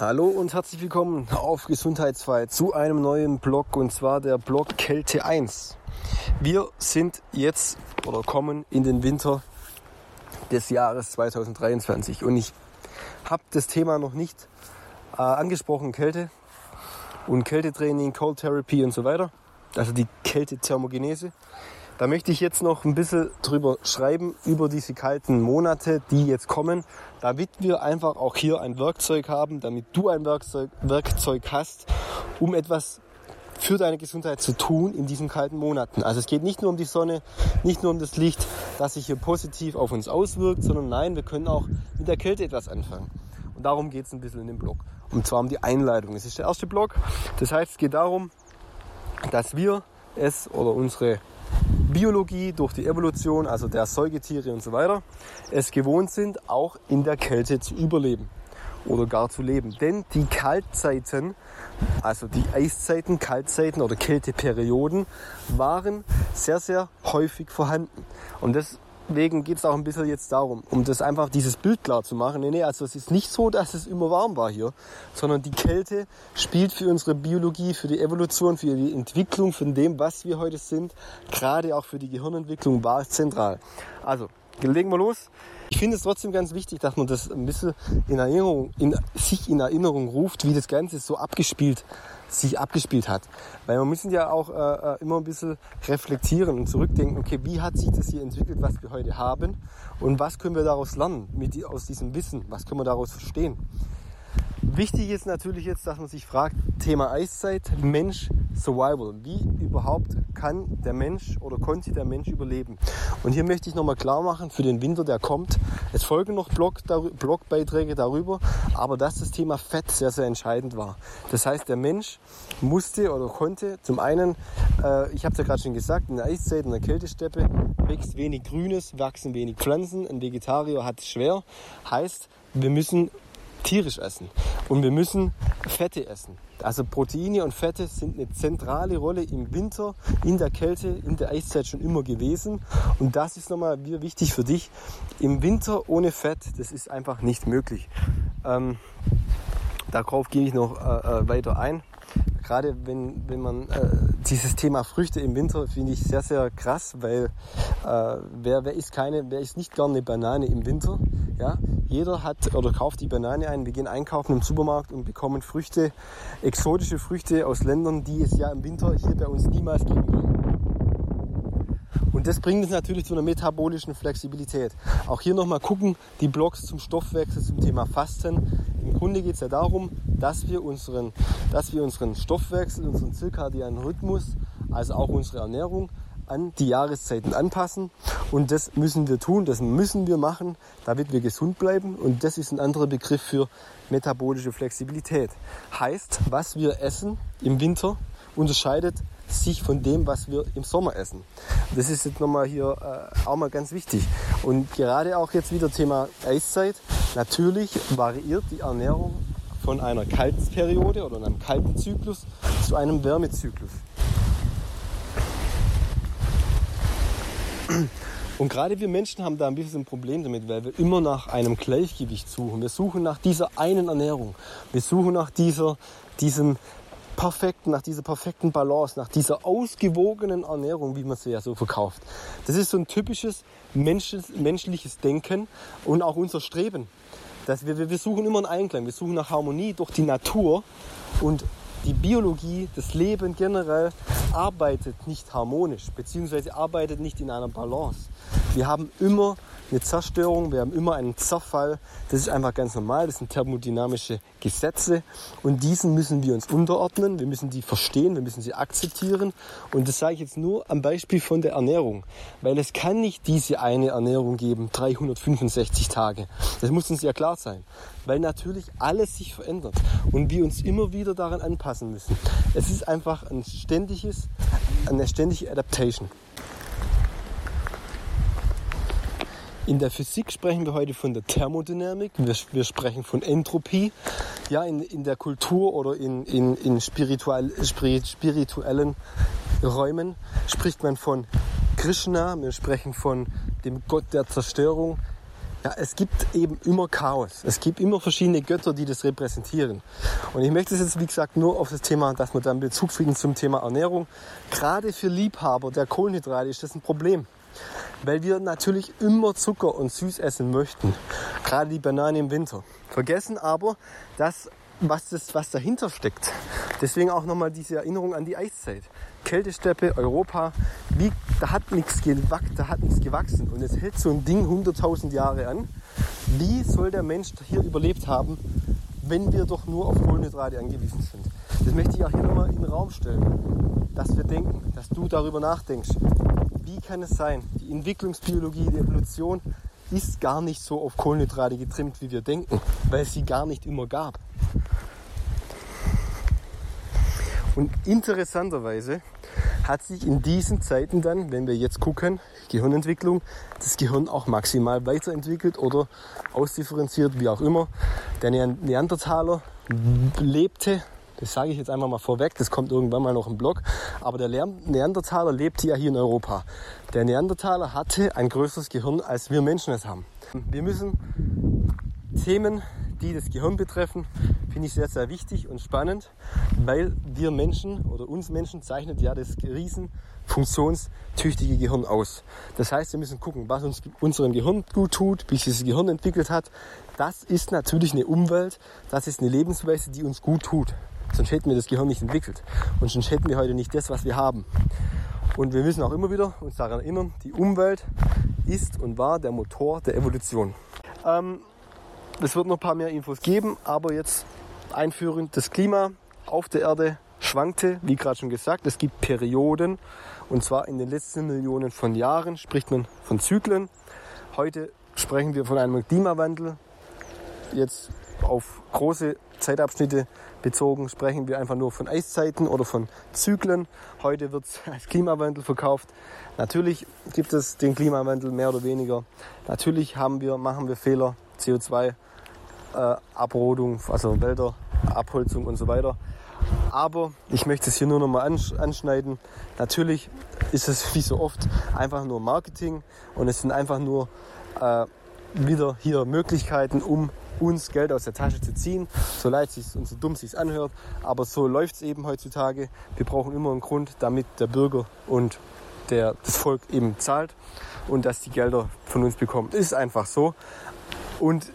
Hallo und herzlich willkommen auf Gesundheitsfrei zu einem neuen Blog und zwar der Blog Kälte 1. Wir sind jetzt oder kommen in den Winter des Jahres 2023 und ich habe das Thema noch nicht äh, angesprochen, Kälte und Kältetraining, Cold Therapy und so weiter, also die Kältethermogenese. Da möchte ich jetzt noch ein bisschen drüber schreiben, über diese kalten Monate, die jetzt kommen, damit wir einfach auch hier ein Werkzeug haben, damit du ein Werkzeug, Werkzeug hast, um etwas für deine Gesundheit zu tun in diesen kalten Monaten. Also es geht nicht nur um die Sonne, nicht nur um das Licht, das sich hier positiv auf uns auswirkt, sondern nein, wir können auch mit der Kälte etwas anfangen. Und darum geht es ein bisschen in dem Blog. Und zwar um die Einleitung. Es ist der erste Blog. Das heißt, es geht darum, dass wir es oder unsere Biologie, durch die Evolution, also der Säugetiere und so weiter, es gewohnt sind, auch in der Kälte zu überleben oder gar zu leben. Denn die Kaltzeiten, also die Eiszeiten, Kaltzeiten oder Kälteperioden waren sehr, sehr häufig vorhanden. Und das deswegen geht es auch ein bisschen jetzt darum, um das einfach dieses Bild klar zu machen. Nee, nee, also es ist nicht so, dass es immer warm war hier, sondern die Kälte spielt für unsere Biologie, für die Evolution, für die Entwicklung von dem, was wir heute sind, gerade auch für die Gehirnentwicklung war zentral. Also, legen wir los. Ich finde es trotzdem ganz wichtig, dass man das ein bisschen in Erinnerung, in, sich in Erinnerung ruft, wie das Ganze so abgespielt sich abgespielt hat. Weil wir müssen ja auch äh, äh, immer ein bisschen reflektieren und zurückdenken, okay, wie hat sich das hier entwickelt, was wir heute haben und was können wir daraus lernen mit, aus diesem Wissen, was können wir daraus verstehen. Wichtig ist natürlich jetzt, dass man sich fragt, Thema Eiszeit, Mensch, Survival. Wie überhaupt kann der Mensch oder konnte der Mensch überleben? Und hier möchte ich nochmal klar machen, für den Winter, der kommt, es folgen noch Blog, Blogbeiträge darüber, aber dass das Thema Fett sehr, sehr entscheidend war. Das heißt, der Mensch musste oder konnte zum einen, äh, ich habe es ja gerade schon gesagt, in der Eiszeit, in der Kältesteppe wächst wenig Grünes, wachsen wenig Pflanzen, ein Vegetarier hat es schwer. Heißt, wir müssen tierisch essen. Und wir müssen Fette essen. Also Proteine und Fette sind eine zentrale Rolle im Winter, in der Kälte, in der Eiszeit schon immer gewesen. Und das ist nochmal wichtig für dich. Im Winter ohne Fett, das ist einfach nicht möglich. Ähm, darauf gehe ich noch äh, äh weiter ein gerade wenn, wenn man äh, dieses Thema Früchte im Winter finde ich sehr, sehr krass, weil äh, wer, wer isst keine, wer isst nicht gerne eine Banane im Winter? Ja, jeder hat oder kauft die Banane ein. Wir gehen einkaufen im Supermarkt und bekommen Früchte, exotische Früchte aus Ländern, die es ja im Winter hier bei uns niemals geben würde. Und das bringt uns natürlich zu einer metabolischen Flexibilität. Auch hier nochmal gucken, die Blogs zum Stoffwechsel, zum Thema Fasten. Im Grunde geht es ja darum, dass wir unseren, dass wir unseren Stoffwechsel, unseren zirkadianen Rhythmus, also auch unsere Ernährung an die Jahreszeiten anpassen. Und das müssen wir tun, das müssen wir machen, damit wir gesund bleiben. Und das ist ein anderer Begriff für metabolische Flexibilität. Heißt, was wir essen im Winter unterscheidet sich von dem, was wir im Sommer essen. Das ist jetzt nochmal hier äh, auch mal ganz wichtig. Und gerade auch jetzt wieder Thema Eiszeit. Natürlich variiert die Ernährung von einer Kaltperiode oder einem kalten Zyklus zu einem Wärmezyklus. Und gerade wir Menschen haben da ein bisschen ein Problem damit, weil wir immer nach einem Gleichgewicht suchen. Wir suchen nach dieser einen Ernährung. Wir suchen nach dieser, diesem perfekten, nach dieser perfekten Balance, nach dieser ausgewogenen Ernährung, wie man sie ja so verkauft. Das ist so ein typisches menschliches Denken und auch unser Streben. Dass wir, wir suchen immer einen Einklang, wir suchen nach Harmonie durch die Natur und die Biologie, das Leben generell arbeitet nicht harmonisch, beziehungsweise arbeitet nicht in einer Balance. Wir haben immer eine Zerstörung, wir haben immer einen Zerfall. Das ist einfach ganz normal, das sind thermodynamische Gesetze und diesen müssen wir uns unterordnen, wir müssen die verstehen, wir müssen sie akzeptieren und das sage ich jetzt nur am Beispiel von der Ernährung, weil es kann nicht diese eine Ernährung geben, 365 Tage. Das muss uns ja klar sein, weil natürlich alles sich verändert und wir uns immer wieder daran anpassen müssen. Es ist einfach ein ständiges, eine ständige Adaptation. In der Physik sprechen wir heute von der Thermodynamik, wir, wir sprechen von Entropie. Ja, in, in der Kultur oder in, in, in spirituell, spirituellen Räumen spricht man von Krishna, wir sprechen von dem Gott der Zerstörung. Ja, es gibt eben immer Chaos. Es gibt immer verschiedene Götter, die das repräsentieren. Und ich möchte es jetzt, wie gesagt, nur auf das Thema, dass wir dann Bezug finden zum Thema Ernährung. Gerade für Liebhaber der Kohlenhydrate ist das ein Problem. Weil wir natürlich immer Zucker und süß essen möchten. Gerade die Banane im Winter. Vergessen aber, dass was, das, was dahinter steckt. Deswegen auch nochmal diese Erinnerung an die Eiszeit. Kältesteppe, Europa, wie, da hat nichts gewachsen, da hat nichts gewachsen. Und es hält so ein Ding 100.000 Jahre an. Wie soll der Mensch hier überlebt haben, wenn wir doch nur auf Kohlenhydrate angewiesen sind? Das möchte ich auch hier nochmal in den Raum stellen. Dass wir denken, dass du darüber nachdenkst. Wie kann es sein? Die Entwicklungsbiologie, die Evolution ist gar nicht so auf Kohlenhydrate getrimmt, wie wir denken, weil es sie gar nicht immer gab. Und interessanterweise hat sich in diesen Zeiten dann, wenn wir jetzt gucken, Gehirnentwicklung, das Gehirn auch maximal weiterentwickelt oder ausdifferenziert, wie auch immer. Der Neandertaler lebte, das sage ich jetzt einfach mal vorweg, das kommt irgendwann mal noch im Blog, aber der Neandertaler lebte ja hier in Europa. Der Neandertaler hatte ein größeres Gehirn, als wir Menschen es haben. Wir müssen Themen die das Gehirn betreffen, finde ich sehr, sehr wichtig und spannend, weil wir Menschen oder uns Menschen zeichnet ja das riesen funktionstüchtige Gehirn aus. Das heißt, wir müssen gucken, was uns unserem Gehirn gut tut, wie sich das Gehirn entwickelt hat. Das ist natürlich eine Umwelt, das ist eine Lebensweise, die uns gut tut. Sonst hätten wir das Gehirn nicht entwickelt und sonst hätten wir heute nicht das, was wir haben. Und wir müssen auch immer wieder uns daran erinnern, die Umwelt ist und war der Motor der Evolution. Ähm, es wird noch ein paar mehr Infos geben, aber jetzt einführend das Klima auf der Erde schwankte, wie gerade schon gesagt. Es gibt Perioden und zwar in den letzten Millionen von Jahren spricht man von Zyklen. Heute sprechen wir von einem Klimawandel. Jetzt auf große Zeitabschnitte bezogen sprechen wir einfach nur von Eiszeiten oder von Zyklen. Heute wird es als Klimawandel verkauft. Natürlich gibt es den Klimawandel mehr oder weniger. Natürlich haben wir, machen wir Fehler, CO2 äh, Abrodung, also Wälder, Abholzung und so weiter. Aber ich möchte es hier nur noch mal anschneiden. Natürlich ist es wie so oft einfach nur Marketing und es sind einfach nur äh, wieder hier Möglichkeiten, um uns Geld aus der Tasche zu ziehen, so leid es und so dumm es sich anhört. Aber so läuft es eben heutzutage. Wir brauchen immer einen Grund, damit der Bürger und der, das Volk eben zahlt und dass die Gelder von uns bekommt. Ist einfach so. Und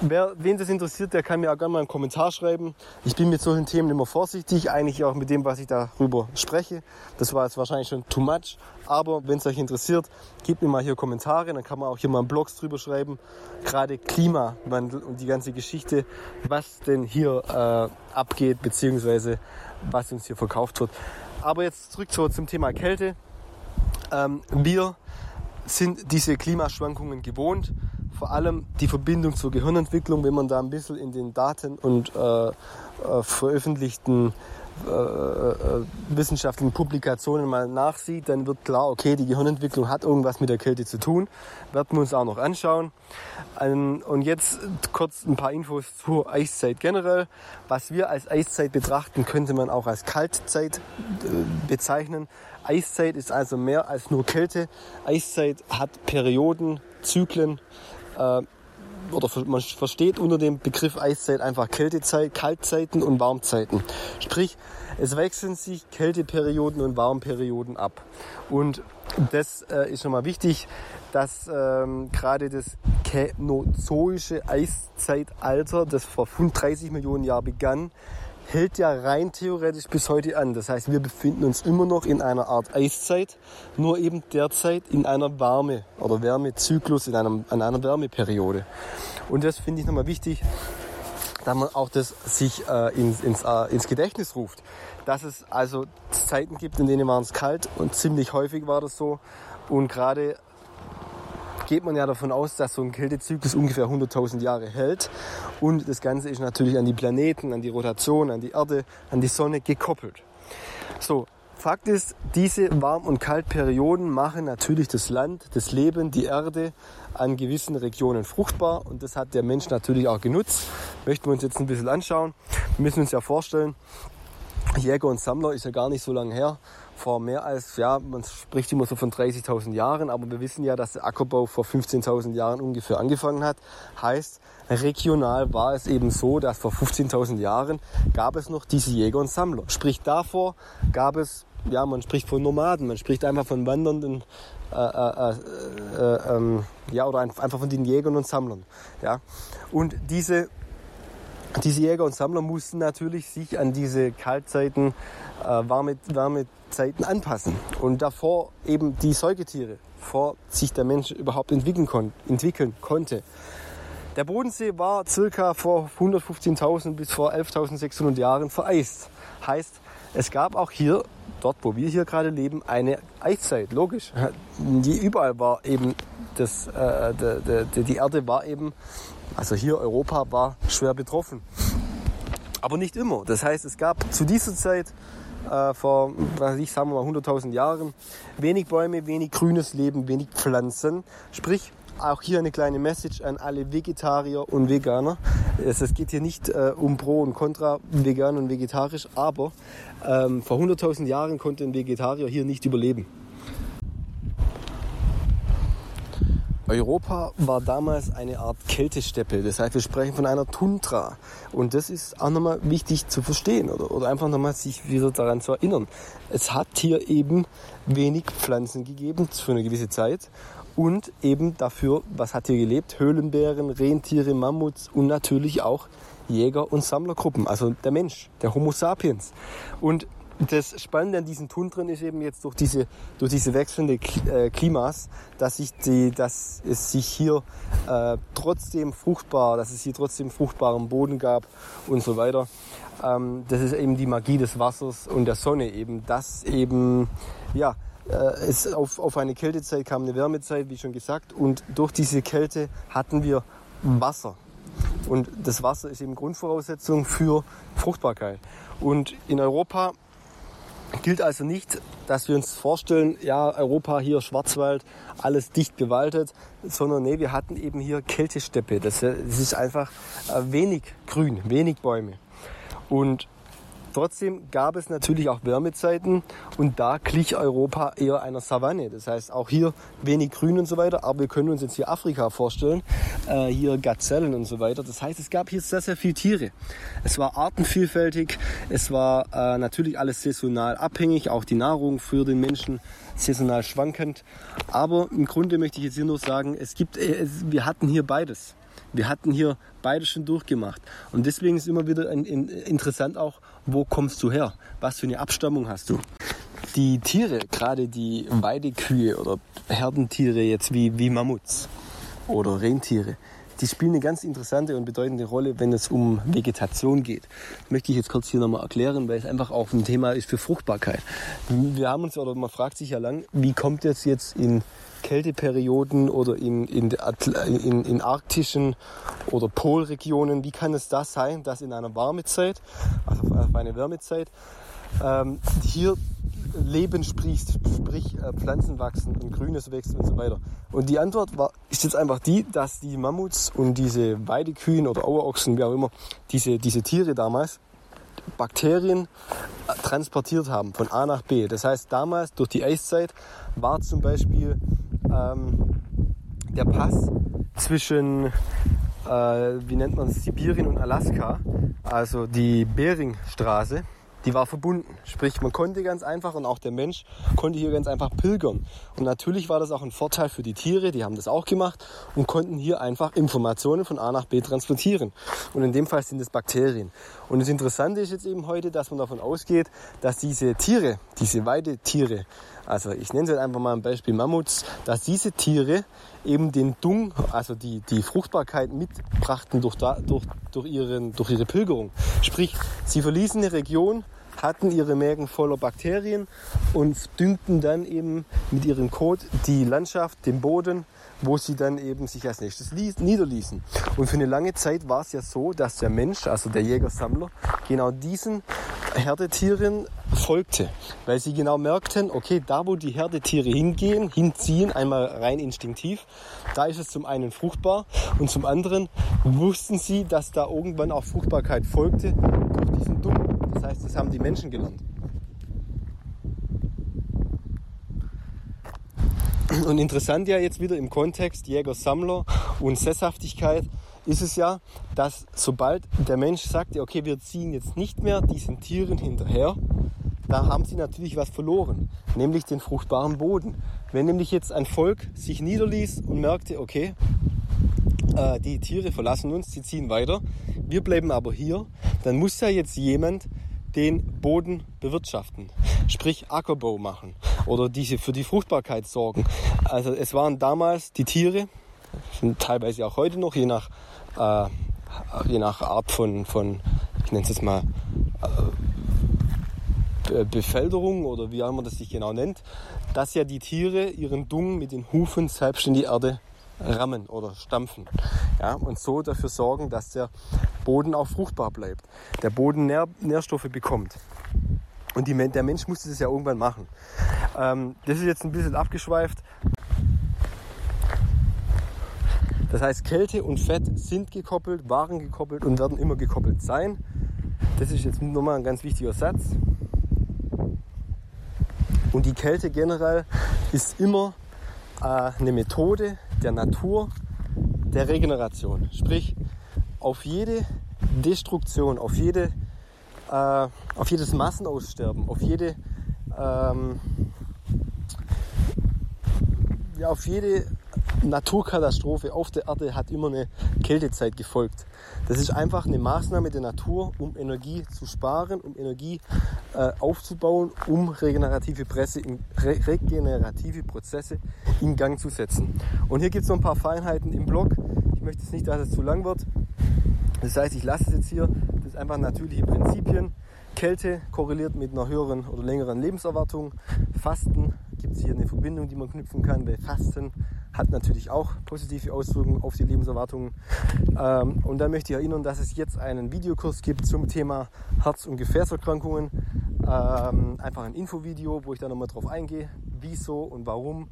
Wer, wen das interessiert, der kann mir auch gerne mal einen Kommentar schreiben. Ich bin mit solchen Themen immer vorsichtig, eigentlich auch mit dem, was ich darüber spreche. Das war jetzt wahrscheinlich schon too much. Aber wenn es euch interessiert, gebt mir mal hier Kommentare, dann kann man auch hier mal einen Blogs drüber schreiben. Gerade Klimawandel und die ganze Geschichte, was denn hier äh, abgeht, beziehungsweise was uns hier verkauft wird. Aber jetzt zurück zu, zum Thema Kälte. Ähm, wir sind diese Klimaschwankungen gewohnt vor allem die Verbindung zur Gehirnentwicklung, wenn man da ein bisschen in den Daten und äh, äh, veröffentlichten äh, äh, wissenschaftlichen Publikationen mal nachsieht, dann wird klar, okay, die Gehirnentwicklung hat irgendwas mit der Kälte zu tun. Werden wir uns auch noch anschauen. Ähm, und jetzt kurz ein paar Infos zur Eiszeit generell. Was wir als Eiszeit betrachten, könnte man auch als Kaltzeit äh, bezeichnen. Eiszeit ist also mehr als nur Kälte. Eiszeit hat Perioden, Zyklen, äh, oder man versteht unter dem Begriff Eiszeit einfach Kältezeit, Kaltzeiten und Warmzeiten. Sprich, es wechseln sich Kälteperioden und Warmperioden ab. Und das äh, ist schon mal wichtig, dass ähm, gerade das Känozoische Eiszeitalter, das vor 35 Millionen Jahren begann, hält ja rein theoretisch bis heute an. Das heißt, wir befinden uns immer noch in einer Art Eiszeit, nur eben derzeit in einer Wärme- oder Wärmezyklus, in, einem, in einer Wärmeperiode. Und das finde ich nochmal wichtig, dass man auch das sich äh, ins, ins, äh, ins Gedächtnis ruft. Dass es also Zeiten gibt, in denen war es kalt und ziemlich häufig war das so. Und gerade geht man ja davon aus, dass so ein Kältezyklus ungefähr 100.000 Jahre hält. Und das Ganze ist natürlich an die Planeten, an die Rotation, an die Erde, an die Sonne gekoppelt. So, Fakt ist, diese Warm- und Kaltperioden machen natürlich das Land, das Leben, die Erde an gewissen Regionen fruchtbar und das hat der Mensch natürlich auch genutzt. Möchten wir uns jetzt ein bisschen anschauen. Wir müssen uns ja vorstellen, Jäger und Sammler ist ja gar nicht so lange her. Vor mehr als, ja, man spricht immer so von 30.000 Jahren, aber wir wissen ja, dass der Ackerbau vor 15.000 Jahren ungefähr angefangen hat. Heißt, regional war es eben so, dass vor 15.000 Jahren gab es noch diese Jäger und Sammler. Sprich, davor gab es, ja, man spricht von Nomaden, man spricht einfach von wandernden, äh, äh, äh, ähm, ja, oder einfach von den Jägern und Sammlern. Ja. Und diese diese Jäger und Sammler mussten natürlich sich an diese Kaltzeiten, äh, warme, warme Zeiten anpassen. Und davor eben die Säugetiere, vor sich der Mensch überhaupt entwickeln, kon entwickeln konnte. Der Bodensee war circa vor 115.000 bis vor 11.600 Jahren vereist. Heißt, es gab auch hier, dort wo wir hier gerade leben, eine Eiszeit. Logisch. Die überall war eben das, äh, de, de, die Erde war eben, also hier Europa war schwer betroffen. Aber nicht immer. Das heißt, es gab zu dieser Zeit äh, vor, was ich sagen wir mal 100.000 Jahren. Wenig Bäume, wenig grünes Leben, wenig Pflanzen. Sprich, auch hier eine kleine Message an alle Vegetarier und Veganer. Es, es geht hier nicht äh, um Pro und Contra, vegan und vegetarisch, aber ähm, vor 100.000 Jahren konnte ein Vegetarier hier nicht überleben. Europa war damals eine Art Kältesteppe. Das heißt, wir sprechen von einer Tundra. Und das ist auch nochmal wichtig zu verstehen oder, oder einfach nochmal sich wieder daran zu erinnern. Es hat hier eben wenig Pflanzen gegeben für eine gewisse Zeit. Und eben dafür, was hat hier gelebt? Höhlenbären, Rentiere, Mammuts und natürlich auch Jäger- und Sammlergruppen. Also der Mensch, der Homo sapiens. Und das Spannende an diesen Tundren ist eben jetzt durch diese, durch diese wechselnde äh, Klimas, dass, sich die, dass es sich hier äh, trotzdem fruchtbar, dass es hier trotzdem fruchtbaren Boden gab und so weiter. Ähm, das ist eben die Magie des Wassers und der Sonne eben, dass eben, ja, äh, es auf, auf eine Kältezeit kam eine Wärmezeit, wie schon gesagt, und durch diese Kälte hatten wir Wasser. Und das Wasser ist eben Grundvoraussetzung für Fruchtbarkeit. Und in Europa Gilt also nicht, dass wir uns vorstellen, ja, Europa hier Schwarzwald, alles dicht bewaldet, sondern nee, wir hatten eben hier Kältesteppe. Das, das ist einfach äh, wenig Grün, wenig Bäume. Und Trotzdem gab es natürlich auch Wärmezeiten und da glich Europa eher einer Savanne. Das heißt auch hier wenig Grün und so weiter, aber wir können uns jetzt hier Afrika vorstellen, äh, hier Gazellen und so weiter. Das heißt, es gab hier sehr, sehr viele Tiere. Es war artenvielfältig, es war äh, natürlich alles saisonal abhängig, auch die Nahrung für den Menschen saisonal schwankend. Aber im Grunde möchte ich jetzt hier nur sagen, es gibt, äh, es, wir hatten hier beides. Wir hatten hier beide schon durchgemacht. Und deswegen ist immer wieder ein, ein, interessant auch, wo kommst du her? Was für eine Abstammung hast du? Die Tiere, gerade die Weidekühe oder Herdentiere jetzt wie, wie Mammuts oder Rentiere, die spielen eine ganz interessante und bedeutende Rolle, wenn es um Vegetation geht. Das möchte ich jetzt kurz hier nochmal erklären, weil es einfach auch ein Thema ist für Fruchtbarkeit. Wir haben uns, oder man fragt sich ja lang, wie kommt es jetzt in Kälteperioden oder in, in, in, in arktischen oder Polregionen, wie kann es das sein, dass in einer Warmezeit, also auf eine Wärmezeit, ähm, hier Leben sprießt, sprich äh, Pflanzen wachsen und Grünes wächst und so weiter. Und die Antwort war, ist jetzt einfach die, dass die Mammuts und diese Weidekühen oder Auerochsen, wie auch immer, diese, diese Tiere damals, Bakterien äh, transportiert haben von A nach B. Das heißt, damals durch die Eiszeit war zum Beispiel ähm, der Pass zwischen, äh, wie nennt man es, Sibirien und Alaska, also die Beringstraße, die war verbunden. Sprich, man konnte ganz einfach und auch der Mensch konnte hier ganz einfach pilgern. Und natürlich war das auch ein Vorteil für die Tiere, die haben das auch gemacht und konnten hier einfach Informationen von A nach B transportieren. Und in dem Fall sind es Bakterien. Und das Interessante ist jetzt eben heute, dass man davon ausgeht, dass diese Tiere, diese Weidetiere, also ich nenne es jetzt einfach mal ein Beispiel Mammuts, dass diese Tiere eben den Dung, also die, die Fruchtbarkeit mitbrachten durch, da, durch, durch, ihren, durch ihre Pilgerung. Sprich, sie verließen eine Region, hatten ihre Mägen voller Bakterien und düngten dann eben mit ihrem Kot die Landschaft, den Boden, wo sie dann eben sich als nächstes niederließen. Und für eine lange Zeit war es ja so, dass der Mensch, also der Jägersammler, genau diesen Herdetieren folgte, weil sie genau merkten, okay, da wo die Herdetiere hingehen, hinziehen, einmal rein instinktiv, da ist es zum einen fruchtbar und zum anderen wussten sie, dass da irgendwann auch Fruchtbarkeit folgte durch diesen Dung. Das heißt, das haben die Menschen gelernt. Und interessant ja jetzt wieder im Kontext Jäger-Sammler und Sesshaftigkeit ist es ja, dass sobald der Mensch sagt, okay, wir ziehen jetzt nicht mehr diesen Tieren hinterher, da haben sie natürlich was verloren, nämlich den fruchtbaren Boden. Wenn nämlich jetzt ein Volk sich niederließ und merkte, okay, äh, die Tiere verlassen uns, sie ziehen weiter, wir bleiben aber hier, dann muss ja jetzt jemand den Boden bewirtschaften, sprich Ackerbau machen oder diese für die Fruchtbarkeit sorgen. Also es waren damals die Tiere, teilweise auch heute noch, je nach, äh, je nach Art von, von ich nenne es jetzt mal, äh, Befelderung oder wie auch immer das sich genau nennt, dass ja die Tiere ihren Dung mit den Hufen selbst in die Erde rammen oder stampfen. Ja, und so dafür sorgen, dass der Boden auch fruchtbar bleibt. Der Boden Nähr Nährstoffe bekommt. Und die, der Mensch musste das ja irgendwann machen. Ähm, das ist jetzt ein bisschen abgeschweift. Das heißt, Kälte und Fett sind gekoppelt, waren gekoppelt und werden immer gekoppelt sein. Das ist jetzt nochmal ein ganz wichtiger Satz. Und die Kälte generell ist immer äh, eine Methode der Natur der Regeneration. Sprich, auf jede Destruktion, auf, jede, äh, auf jedes Massenaussterben, auf jede, ähm, ja, auf jede Naturkatastrophe auf der Erde hat immer eine Kältezeit gefolgt. Das ist einfach eine Maßnahme der Natur, um Energie zu sparen, um Energie äh, aufzubauen, um regenerative, Presse in, re regenerative Prozesse in Gang zu setzen. Und hier gibt es noch ein paar Feinheiten im Blog. Ich möchte jetzt nicht, dass es zu lang wird. Das heißt, ich lasse es jetzt hier. Einfach natürliche Prinzipien. Kälte korreliert mit einer höheren oder längeren Lebenserwartung. Fasten gibt es hier eine Verbindung, die man knüpfen kann. Bei Fasten hat natürlich auch positive Auswirkungen auf die Lebenserwartung. Ähm, und dann möchte ich erinnern, dass es jetzt einen Videokurs gibt zum Thema Herz- und Gefäßerkrankungen. Ähm, einfach ein Infovideo, wo ich da nochmal drauf eingehe, wieso und warum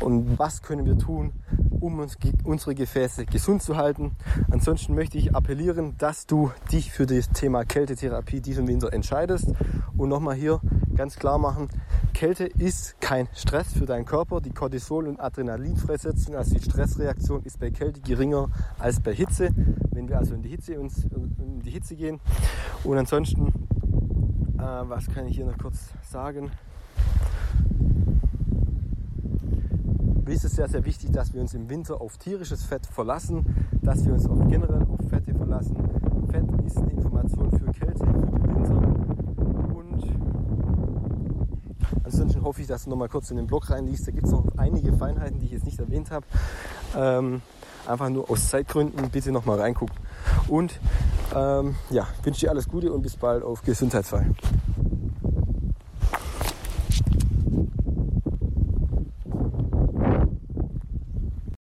und was können wir tun, um uns, unsere Gefäße gesund zu halten. Ansonsten möchte ich appellieren, dass du dich für das Thema Kältetherapie diesen Winter entscheidest und nochmal hier ganz klar machen, Kälte ist kein Stress für deinen Körper. Die Cortisol- und Adrenalinfreisetzung, also die Stressreaktion, ist bei Kälte geringer als bei Hitze. Wenn wir also in die Hitze, uns, in die Hitze gehen. Und ansonsten, äh, was kann ich hier noch kurz sagen? Ist es sehr, sehr wichtig, dass wir uns im Winter auf tierisches Fett verlassen, dass wir uns auch generell auf Fette verlassen. Fett ist eine Information für Kälte, für den Winter Ansonsten hoffe ich, dass du noch mal kurz in den Blog reinliest. Da gibt es noch einige Feinheiten, die ich jetzt nicht erwähnt habe. Ähm, einfach nur aus Zeitgründen bitte noch mal reingucken. Und ähm, ja, wünsche dir alles Gute und bis bald auf Gesundheitsfall.